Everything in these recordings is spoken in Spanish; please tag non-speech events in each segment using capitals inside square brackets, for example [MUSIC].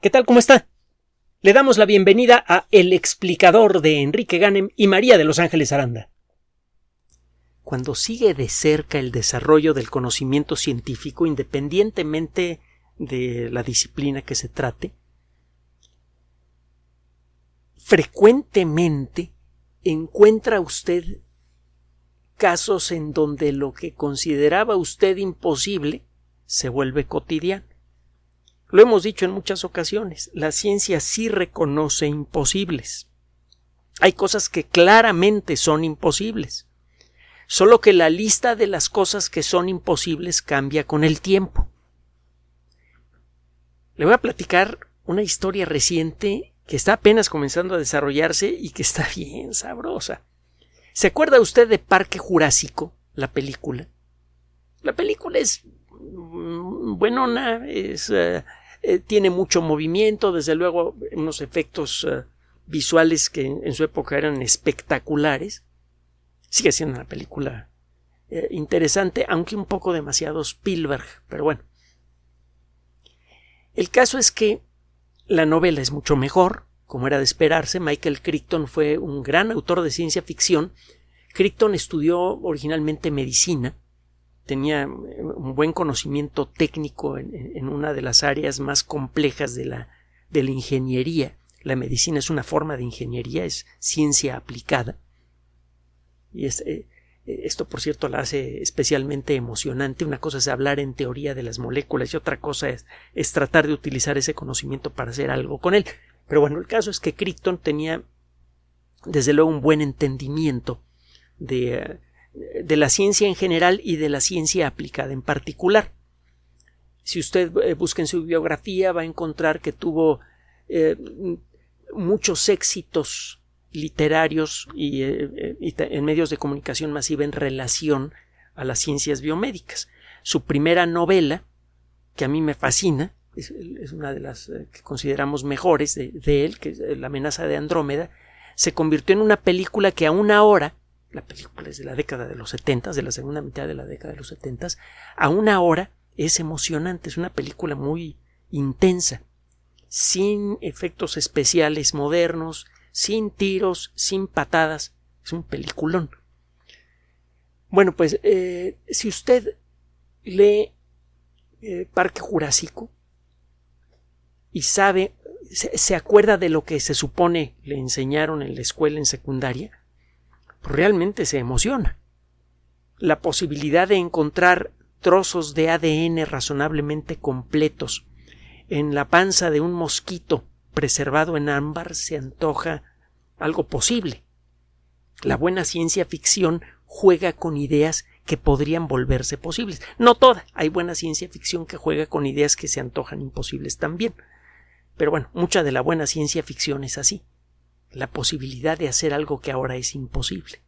¿Qué tal? ¿Cómo está? Le damos la bienvenida a El explicador de Enrique Ganem y María de Los Ángeles Aranda. Cuando sigue de cerca el desarrollo del conocimiento científico, independientemente de la disciplina que se trate, frecuentemente encuentra usted casos en donde lo que consideraba usted imposible se vuelve cotidiano. Lo hemos dicho en muchas ocasiones, la ciencia sí reconoce imposibles. Hay cosas que claramente son imposibles. Solo que la lista de las cosas que son imposibles cambia con el tiempo. Le voy a platicar una historia reciente que está apenas comenzando a desarrollarse y que está [LAUGHS] bien sabrosa. ¿Se acuerda usted de Parque Jurásico, la película? La película es mm, buenona, es eh, eh, tiene mucho movimiento, desde luego unos efectos eh, visuales que en, su época eran espectaculares. Sigue siendo una película interesante, aunque un poco demasiado Spielberg, pero bueno. El caso es que la novela es mucho mejor, como era de esperarse. Michael Crichton fue un gran autor de ciencia ficción. Crichton estudió originalmente medicina tenía eh, un buen conocimiento técnico en, una de las áreas más complejas de la, de la ingeniería. La medicina es una forma de ingeniería, es ciencia aplicada. Y eh, esto, por cierto, la hace especialmente emocionante. Una cosa es hablar en teoría de las moléculas y otra cosa es, es tratar de utilizar ese conocimiento para hacer algo con él. Pero bueno, el caso es que Crichton tenía, desde luego, un buen entendimiento de, eh, de la ciencia en general y de la ciencia aplicada en particular. Si usted eh, busca en su biografía va a encontrar que tuvo eh, muchos éxitos literarios y, eh, en medios de comunicación masiva en relación a las ciencias biomédicas. Su primera novela, que a mí me fascina, es, una de las que consideramos mejores de, de, él, que es La amenaza de Andrómeda, se convirtió en una película que aún ahora la película es de la década de los setentas, de la segunda mitad de la década de los setentas, a una hora es emocionante, es una película muy intensa, sin efectos especiales modernos, sin tiros, sin patadas, es un peliculón. Bueno, pues eh, si usted lee eh, Parque Jurásico y sabe, se acuerda de lo que se supone le enseñaron en la escuela en secundaria, realmente se emociona. La posibilidad de encontrar trozos de ADN razonablemente completos en la panza de un mosquito preservado en ámbar se antoja algo posible. La buena ciencia ficción juega con ideas que podrían volverse posibles. No toda, hay buena ciencia ficción que juega con ideas que se antojan imposibles también. Pero bueno, mucha de la buena ciencia ficción es así la posibilidad de hacer algo que ahora es imposible.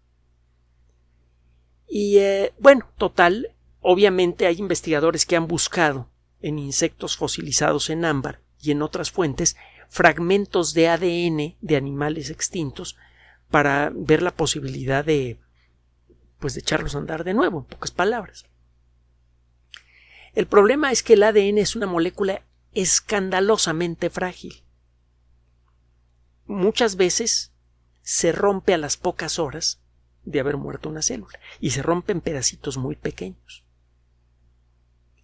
Y eh, bueno, total, obviamente hay investigadores que han buscado en insectos fosilizados en ámbar y en otras fuentes fragmentos de ADN de animales extintos para ver la posibilidad de pues de echarlos a andar de nuevo, en pocas palabras. El problema es que el ADN es una molécula escandalosamente frágil muchas veces se rompe a las pocas horas de haber muerto una célula y se rompe en pedacitos muy pequeños.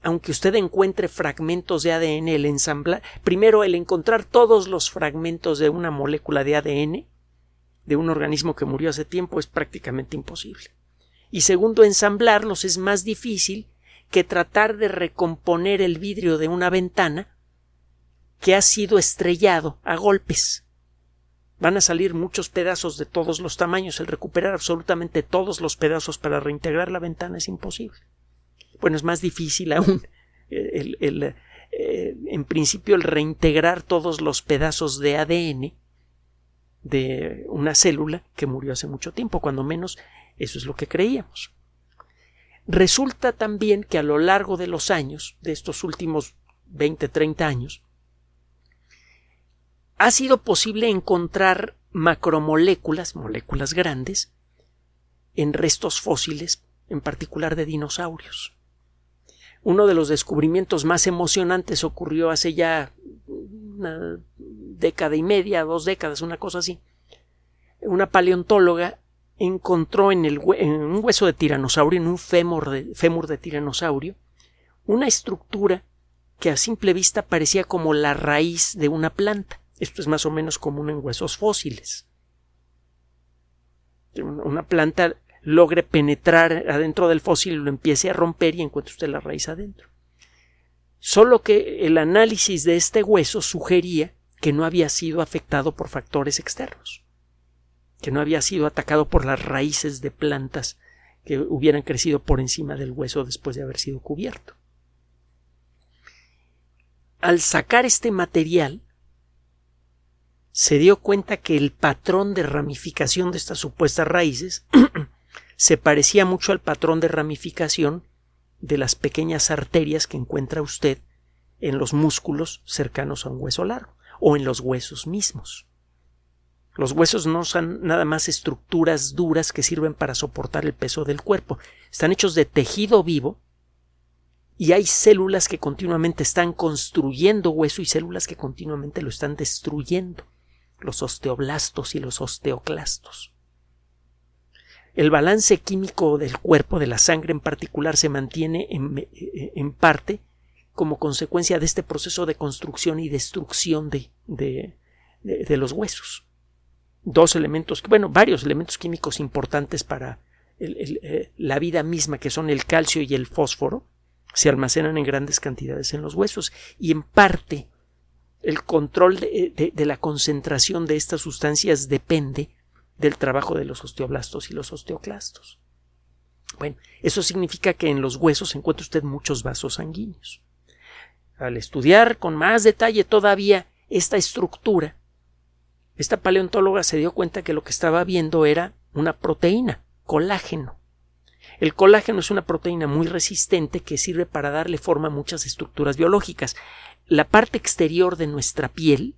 Aunque usted encuentre fragmentos de ADN, el ensamblar, primero el encontrar todos los fragmentos de una molécula de ADN de un organismo que murió hace tiempo es prácticamente imposible. Y segundo, ensamblarlos es más difícil que tratar de recomponer el vidrio de una ventana que ha sido estrellado a golpes. Van a salir muchos pedazos de todos los tamaños. El recuperar absolutamente todos los pedazos para reintegrar la ventana es imposible. Bueno, es más difícil aún. El, eh, en principio, el reintegrar todos los pedazos de ADN de una célula que murió hace mucho tiempo, cuando menos eso es lo que creíamos. Resulta también que a lo largo de los años, de estos últimos 20, 30 años, ha sido posible encontrar macromoléculas, moléculas grandes, en restos fósiles, en particular de dinosaurios. Uno de los descubrimientos más emocionantes ocurrió hace ya una década y media, dos décadas, una cosa así, una paleontóloga encontró en, un hueso de tiranosaurio, en un fémur de tiranosaurio, una estructura que a simple vista parecía como la raíz de una planta. Esto es más o menos común en huesos fósiles. Una planta logre penetrar adentro del fósil y lo empiece a romper y encuentre usted la raíz adentro. Solo que el análisis de este hueso sugería que no había sido afectado por factores externos, que no había sido atacado por las raíces de plantas que hubieran crecido por encima del hueso después de haber sido cubierto. Al sacar este material, se dio cuenta que el patrón de ramificación de estas supuestas raíces [CLEARS THROAT] se parecía mucho al patrón de ramificación de las pequeñas arterias que encuentra usted en los músculos cercanos a un hueso largo o en los huesos mismos. Los huesos no son nada más estructuras duras que sirven para soportar el peso del cuerpo, están hechos de tejido vivo y hay células que continuamente están construyendo hueso y células que continuamente lo están destruyendo, los osteoblastos y los osteoclastos. El balance químico del cuerpo, de la sangre en particular, se mantiene en, parte como consecuencia de este proceso de construcción y destrucción de, de, los huesos. Dos elementos, bueno, varios elementos químicos importantes para eh, la vida misma, que son el calcio y el fósforo, se almacenan en grandes cantidades en los huesos y en parte el control de, la concentración de estas sustancias depende del trabajo de los osteoblastos y los osteoclastos. Bueno, eso significa que en los huesos encuentra usted muchos vasos sanguíneos. Al estudiar con más detalle todavía esta estructura, esta paleontóloga se dio cuenta que lo que estaba viendo era una proteína, colágeno. El colágeno es una proteína muy resistente que sirve para darle forma a muchas estructuras biológicas. La parte exterior de nuestra piel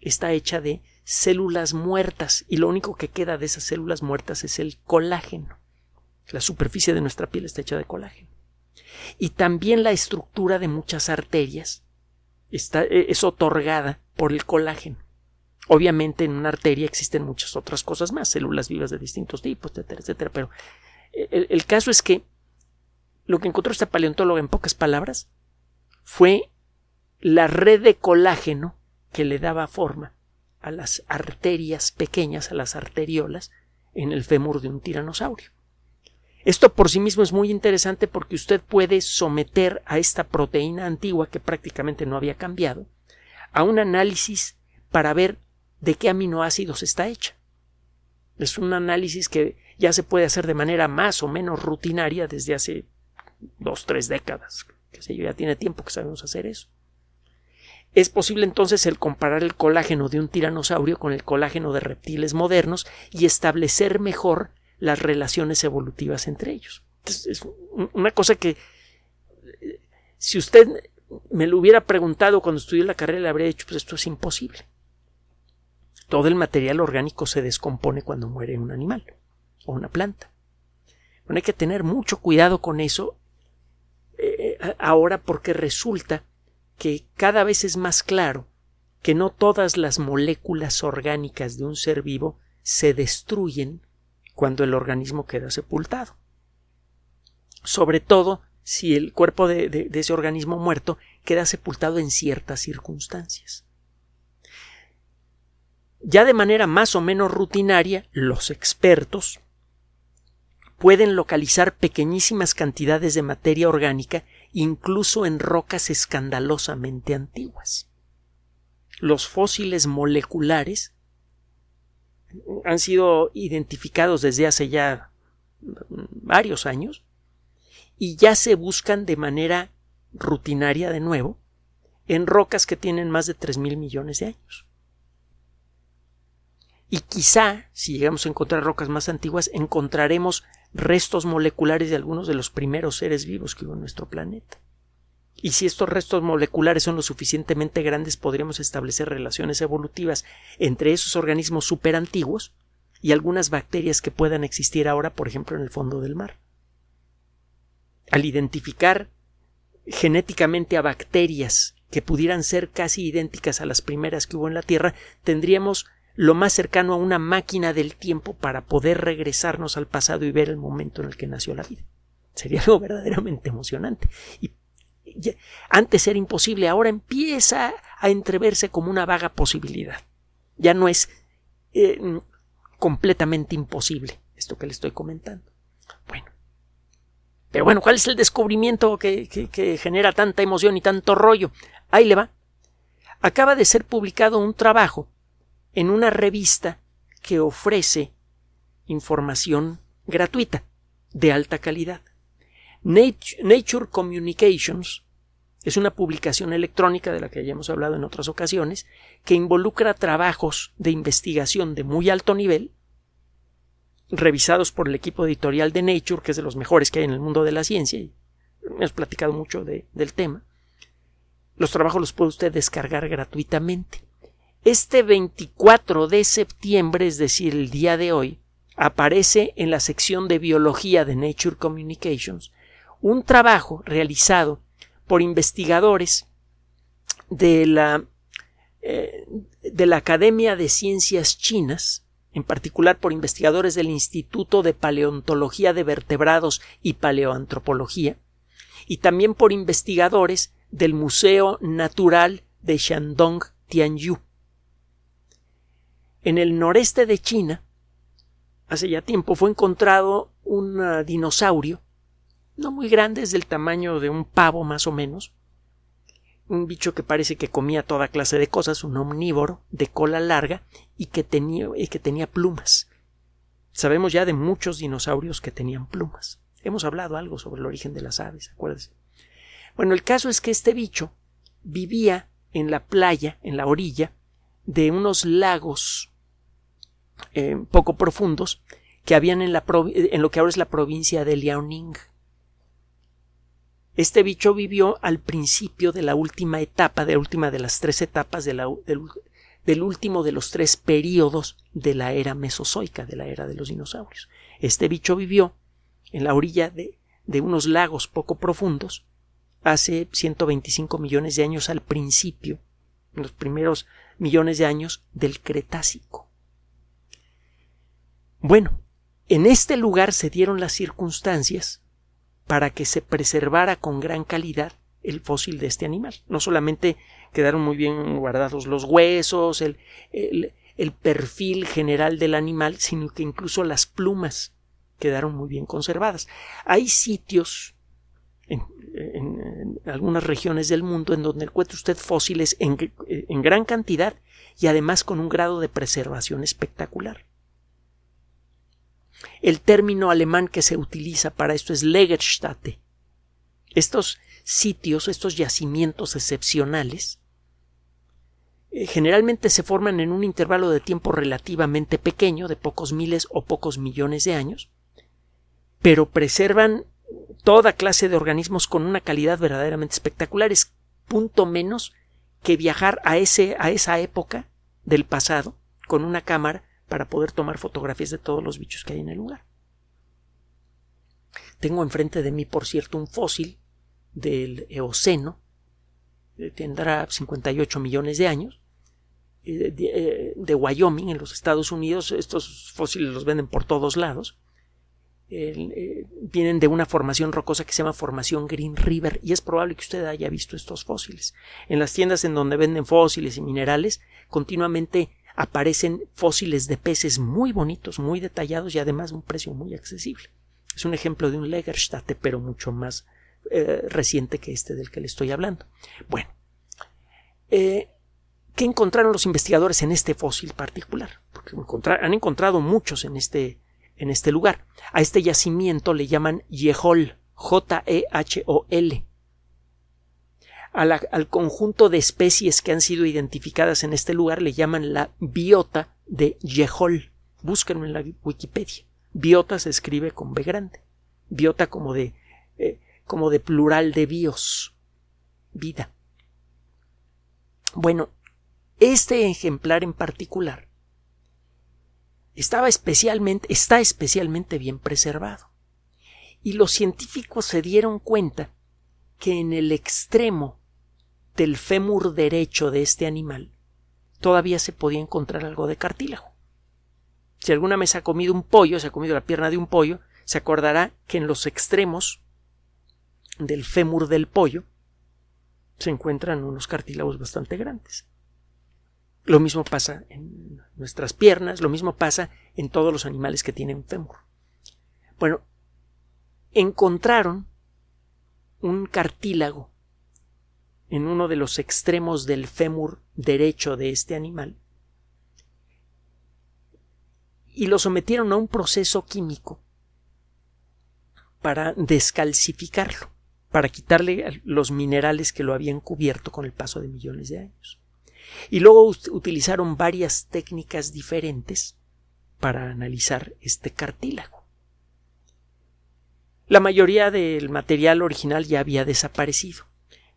está hecha de células muertas y lo único que queda de esas células muertas es el colágeno. La superficie de nuestra piel está hecha de colágeno. Y también la estructura de muchas arterias está, e, es otorgada por el colágeno. Obviamente en una arteria existen muchas otras cosas más, células vivas de distintos tipos, etcétera, etcétera, pero el, el caso es que lo que encontró esta paleontóloga en pocas palabras fue la red de colágeno que le daba forma a las arterias pequeñas, a las arteriolas, en el fémur de un tiranosaurio. Esto por sí mismo es muy interesante porque usted puede someter a esta proteína antigua que prácticamente no había cambiado a un análisis para ver de qué aminoácidos está hecha. Es un análisis que ya se puede hacer de manera más o menos rutinaria desde hace dos, tres décadas. Que sé yo, ya tiene tiempo que sabemos hacer eso. Es posible entonces el comparar el colágeno de un tiranosaurio con el colágeno de reptiles modernos y establecer mejor las relaciones evolutivas entre ellos. es una cosa que si usted me lo hubiera preguntado cuando estudié la carrera, le habría dicho, pues esto es imposible. Todo el material orgánico se descompone cuando muere un animal o una planta. Bueno, hay que tener mucho cuidado con eso eh, ahora porque resulta que cada vez es más claro que no todas las moléculas orgánicas de un ser vivo se destruyen cuando el organismo queda sepultado. Sobre todo si el cuerpo de, ese organismo muerto queda sepultado en ciertas circunstancias. Ya de manera más o menos rutinaria, los expertos pueden localizar pequeñísimas cantidades de materia orgánica incluso en rocas escandalosamente antiguas. Los fósiles moleculares han sido identificados desde hace ya varios años y ya se buscan de manera rutinaria de nuevo en rocas que tienen más de tres mil millones de años. Y quizá, si llegamos a encontrar rocas más antiguas, encontraremos restos moleculares de algunos de los primeros seres vivos que hubo en nuestro planeta. Y si estos restos moleculares son lo suficientemente grandes, podríamos establecer relaciones evolutivas entre esos organismos superantiguos y algunas bacterias que puedan existir ahora, por ejemplo, en el fondo del mar. Al identificar genéticamente a bacterias que pudieran ser casi idénticas a las primeras que hubo en la Tierra, tendríamos lo más cercano a una máquina del tiempo para poder regresarnos al pasado y ver el momento en el que nació la vida. Sería algo verdaderamente emocionante. Y antes era imposible, ahora empieza a entreverse como una vaga posibilidad. Ya no es eh, completamente imposible esto que le estoy comentando. Bueno. Pero bueno, ¿cuál es el descubrimiento que, que genera tanta emoción y tanto rollo? Ahí le va. Acaba de ser publicado un trabajo en una revista que ofrece información gratuita de alta calidad. Nature Communications es una publicación electrónica de la que ya hemos hablado en otras ocasiones, que involucra trabajos de investigación de muy alto nivel, revisados por el equipo editorial de Nature, que es de los mejores que hay en el mundo de la ciencia, y hemos platicado mucho del tema. Los trabajos los puede usted descargar gratuitamente. Este 24 de septiembre, es decir, el día de hoy, aparece en la sección de biología de Nature Communications un trabajo realizado por investigadores de la, eh, de la Academia de Ciencias Chinas, en particular por investigadores del Instituto de Paleontología de Vertebrados y Paleoantropología, y también por investigadores del Museo Natural de Shandong Tianyu. En el noreste de China, hace ya tiempo, fue encontrado un ah, dinosaurio no muy grande, es del tamaño de un pavo más o menos, un bicho que parece que comía toda clase de cosas, un omnívoro de cola larga y que tenía, y que tenía plumas. Sabemos ya de muchos dinosaurios que tenían plumas. Hemos hablado algo sobre el origen de las aves, acuérdense. Bueno, el caso es que este bicho vivía en la playa, en la orilla, de unos lagos eh, poco profundos que habían en, la en lo que ahora es la provincia de Liaoning. Este bicho vivió al principio de la última etapa, de la última de las tres etapas del, último de los tres periodos de la era mesozoica, de la era de los dinosaurios. Este bicho vivió en la orilla de, unos lagos poco profundos hace 125 millones de años al principio, los primeros millones de años del Cretácico. Bueno, en este lugar se dieron las circunstancias para que se preservara con gran calidad el fósil de este animal. No solamente quedaron muy bien guardados los huesos, el, perfil general del animal, sino que incluso las plumas quedaron muy bien conservadas. Hay sitios en, algunas regiones del mundo en donde encuentra usted fósiles en gran cantidad y además con un grado de preservación espectacular. El término alemán que se utiliza para esto es Legerstätte. Estos sitios, estos yacimientos excepcionales, eh, generalmente se forman en un intervalo de tiempo relativamente pequeño, de pocos miles o pocos millones de años, pero preservan toda clase de organismos con una calidad verdaderamente espectacular. Es punto menos que viajar a, ese, a esa época del pasado con una cámara para poder tomar fotografías de todos los bichos que hay en el lugar. Tengo enfrente de mí, por cierto, un fósil del Eoceno, eh, tendrá 58 millones de años, eh, eh, de, Wyoming, en los Estados Unidos. Estos fósiles los venden por todos lados. vienen de una formación rocosa que se llama formación Green River y es probable que usted haya visto estos fósiles. En las tiendas en donde venden fósiles y minerales, continuamente aparecen fósiles de peces muy bonitos, muy detallados y además un precio muy accesible. Es un ejemplo de un Legerstatte, pero mucho más eh, reciente que este del que le estoy hablando. Bueno, eh, ¿qué encontraron los investigadores en este fósil particular? Porque han encontrado muchos en este, en este lugar. A este yacimiento le llaman Yehol, J-E-H-O-L al conjunto de especies que han sido identificadas en este lugar le llaman la biota de Yehol. Búsquenlo en la Wikipedia. Biota se escribe con B grande. Biota como de, eh, como de plural de bios. Vida. Bueno, este ejemplar en particular estaba especialmente, está especialmente bien preservado. Y los científicos se dieron cuenta que en el extremo del fémur derecho de este animal todavía se podía encontrar algo de cartílago. Si alguna vez ha comido un pollo, se ha comido la pierna de un pollo, se acordará que en los extremos del fémur del pollo se encuentran unos cartílagos bastante grandes. Lo mismo pasa en nuestras piernas, lo mismo pasa en todos los animales que tienen fémur. Bueno, encontraron un cartílago en uno de los extremos del fémur derecho de este animal y lo sometieron a un proceso químico para descalcificarlo, para quitarle los minerales que lo habían cubierto con el paso de millones de años. Y luego utilizaron varias técnicas diferentes para analizar este cartílago. La mayoría del material original ya había desaparecido,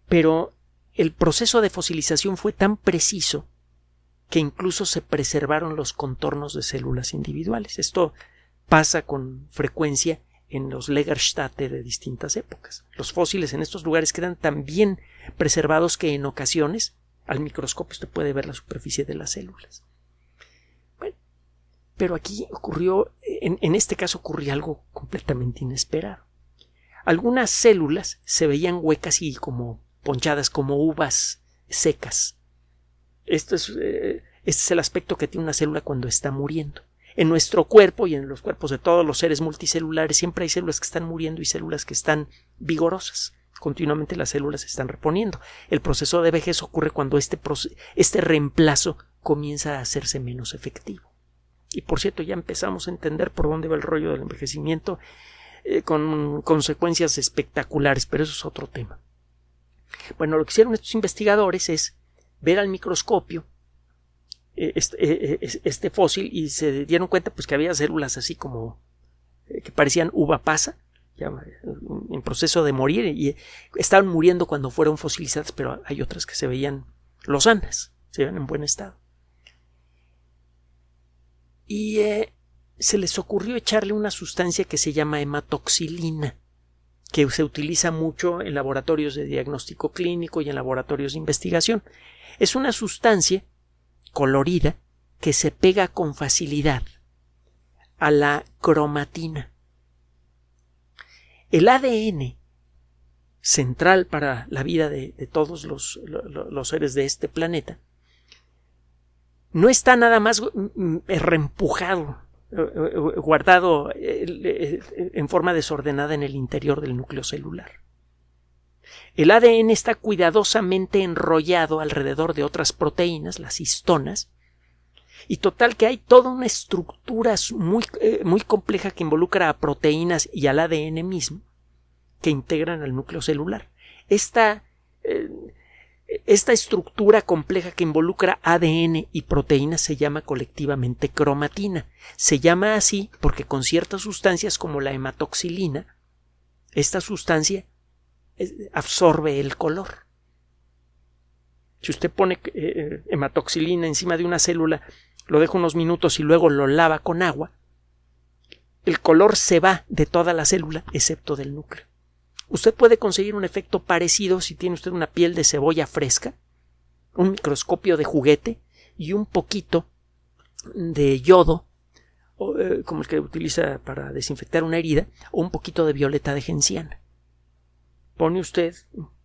pero el proceso de fosilización fue tan preciso que incluso se preservaron los contornos de células individuales. Esto pasa con frecuencia en los Legerstätte de distintas épocas. Los fósiles en estos lugares quedan tan bien preservados que en ocasiones al microscopio usted puede ver la superficie de las células. Bueno, pero aquí ocurrió, en, en este caso ocurrió algo completamente inesperado. Algunas células se veían huecas y como ponchadas como uvas secas. Esto es, este es el aspecto que tiene una célula cuando está muriendo. En nuestro cuerpo y en los cuerpos de todos los seres multicelulares siempre hay células que están muriendo y células que están vigorosas. Continuamente las células se están reponiendo. El proceso de vejez ocurre cuando este, este reemplazo comienza a hacerse menos efectivo. Y por cierto, ya empezamos a entender por dónde va el rollo del envejecimiento eh, con consecuencias espectaculares, pero eso es otro tema. Bueno, lo que hicieron estos investigadores es ver al microscopio eh, este, eh, eh, este, fósil y se dieron cuenta pues que había células así como que parecían uva pasa en proceso de morir y estaban muriendo cuando fueron fosilizadas pero hay otras que se veían losanas se veían en buen estado. Y se les ocurrió echarle una sustancia que se llama hematoxilina que se utiliza mucho en laboratorios de diagnóstico clínico y en laboratorios de investigación. Es una sustancia colorida que se pega con facilidad a la cromatina. El ADN central para la vida de, todos los, los, seres de este planeta no está nada más mm, mm, reempujado guardado en forma desordenada en el interior del núcleo celular. El ADN está cuidadosamente enrollado alrededor de otras proteínas, las histonas, y total que hay toda una estructura muy, eh, muy compleja que involucra a proteínas y al ADN mismo que integran al núcleo celular. Esta, eh, esta estructura compleja que involucra ADN y proteínas se llama colectivamente cromatina. Se llama así porque con ciertas sustancias como la hematoxilina, esta sustancia absorbe el color. Si usted pone eh, eh, hematoxilina encima de una célula, lo deja unos minutos y luego lo lava con agua, el color se va de toda la célula excepto del núcleo. Usted puede conseguir un efecto parecido si tiene usted una piel de cebolla fresca, un microscopio de juguete y un poquito de yodo, eh, como el que utiliza para desinfectar una herida, o un poquito de violeta de genciana. Pone usted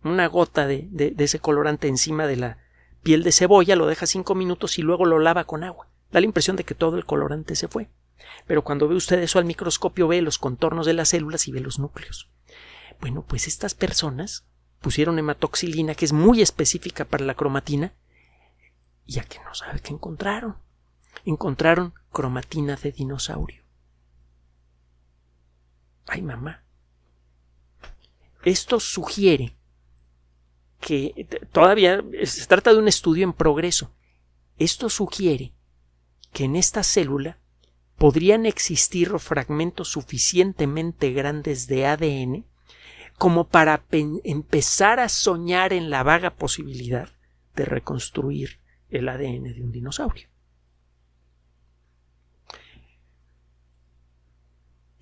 una gota de, de ese colorante encima de la piel de cebolla, lo deja cinco minutos y luego lo lava con agua. Da la impresión de que todo el colorante se fue. Pero cuando ve usted eso al microscopio ve los contornos de las células y ve los núcleos. Bueno, pues estas personas pusieron hematoxilina, que es muy específica para la cromatina, y a que no sabe qué encontraron. Encontraron cromatina de dinosaurio. Ay, mamá. Esto sugiere que todavía se trata de un estudio en progreso. Esto sugiere que en esta célula podrían existir fragmentos suficientemente grandes de ADN como para empezar a soñar en la vaga posibilidad de reconstruir el ADN de un dinosaurio.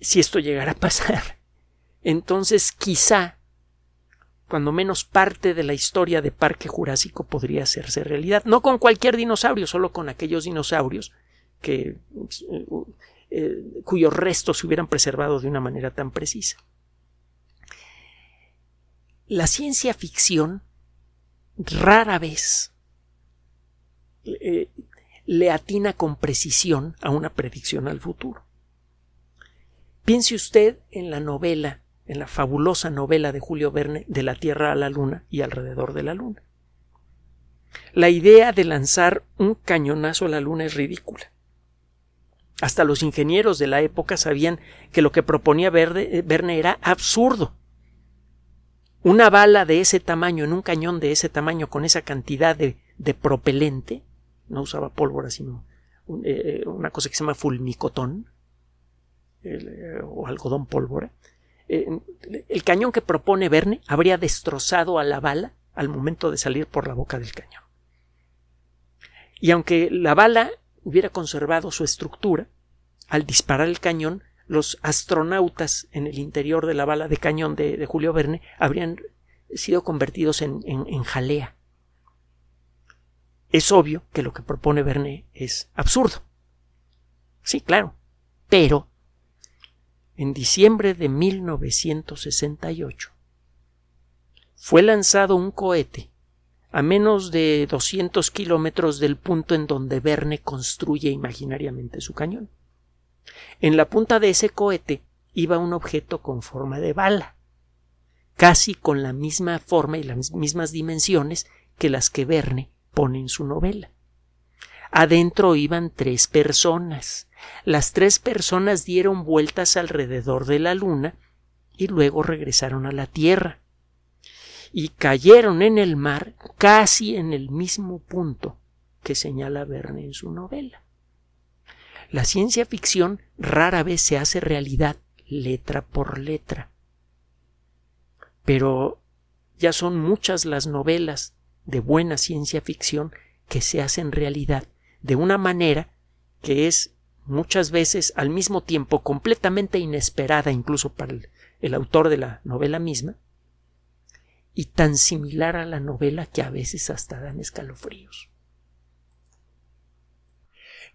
Si esto llegara a pasar, [LAUGHS] entonces quizá cuando menos parte de la historia de Parque Jurásico podría hacerse realidad. No con cualquier dinosaurio, solo con aquellos dinosaurios que, eh, cuyos restos se hubieran preservado de una manera tan precisa. La ciencia ficción rara vez eh, le atina con precisión a una predicción al futuro. Piense usted en la novela en la fabulosa novela de Julio Verne de la Tierra a la Luna y alrededor de la Luna. La idea de lanzar un cañonazo a la Luna es ridícula. Hasta los ingenieros de la época sabían que lo que proponía eh, Verne era absurdo. Una bala de ese tamaño en un cañón de ese tamaño con esa cantidad de, propelente, no usaba pólvora sino eh, una cosa que se llama fulmicotón eh, o algodón pólvora, eh, el cañón que propone Verne habría destrozado a la bala al momento de salir por la boca del cañón. Y aunque la bala hubiera conservado su estructura, al disparar el cañón, los astronautas en el interior de la bala de cañón de, Julio Verne habrían sido convertidos en, en jalea. Es obvio que lo que propone Verne es absurdo. Sí, claro. Pero en diciembre de 1968 fue lanzado un cohete a menos de 200 kilómetros del punto en donde Verne construye imaginariamente su cañón. En la punta de ese cohete iba un objeto con forma de bala, casi con la misma forma y las mismas dimensiones que las que Verne pone en su novela. Adentro iban tres personas. Las tres personas dieron vueltas alrededor de la luna y luego regresaron a la Tierra. Y cayeron en el mar casi en el mismo punto que señala Verne en su novela. La ciencia ficción rara vez se hace realidad letra por letra. Pero ya son muchas las novelas de buena ciencia ficción que se hacen realidad de una manera que es muchas veces al mismo tiempo completamente inesperada incluso para el, autor de la novela misma y tan similar a la novela que a veces hasta dan escalofríos.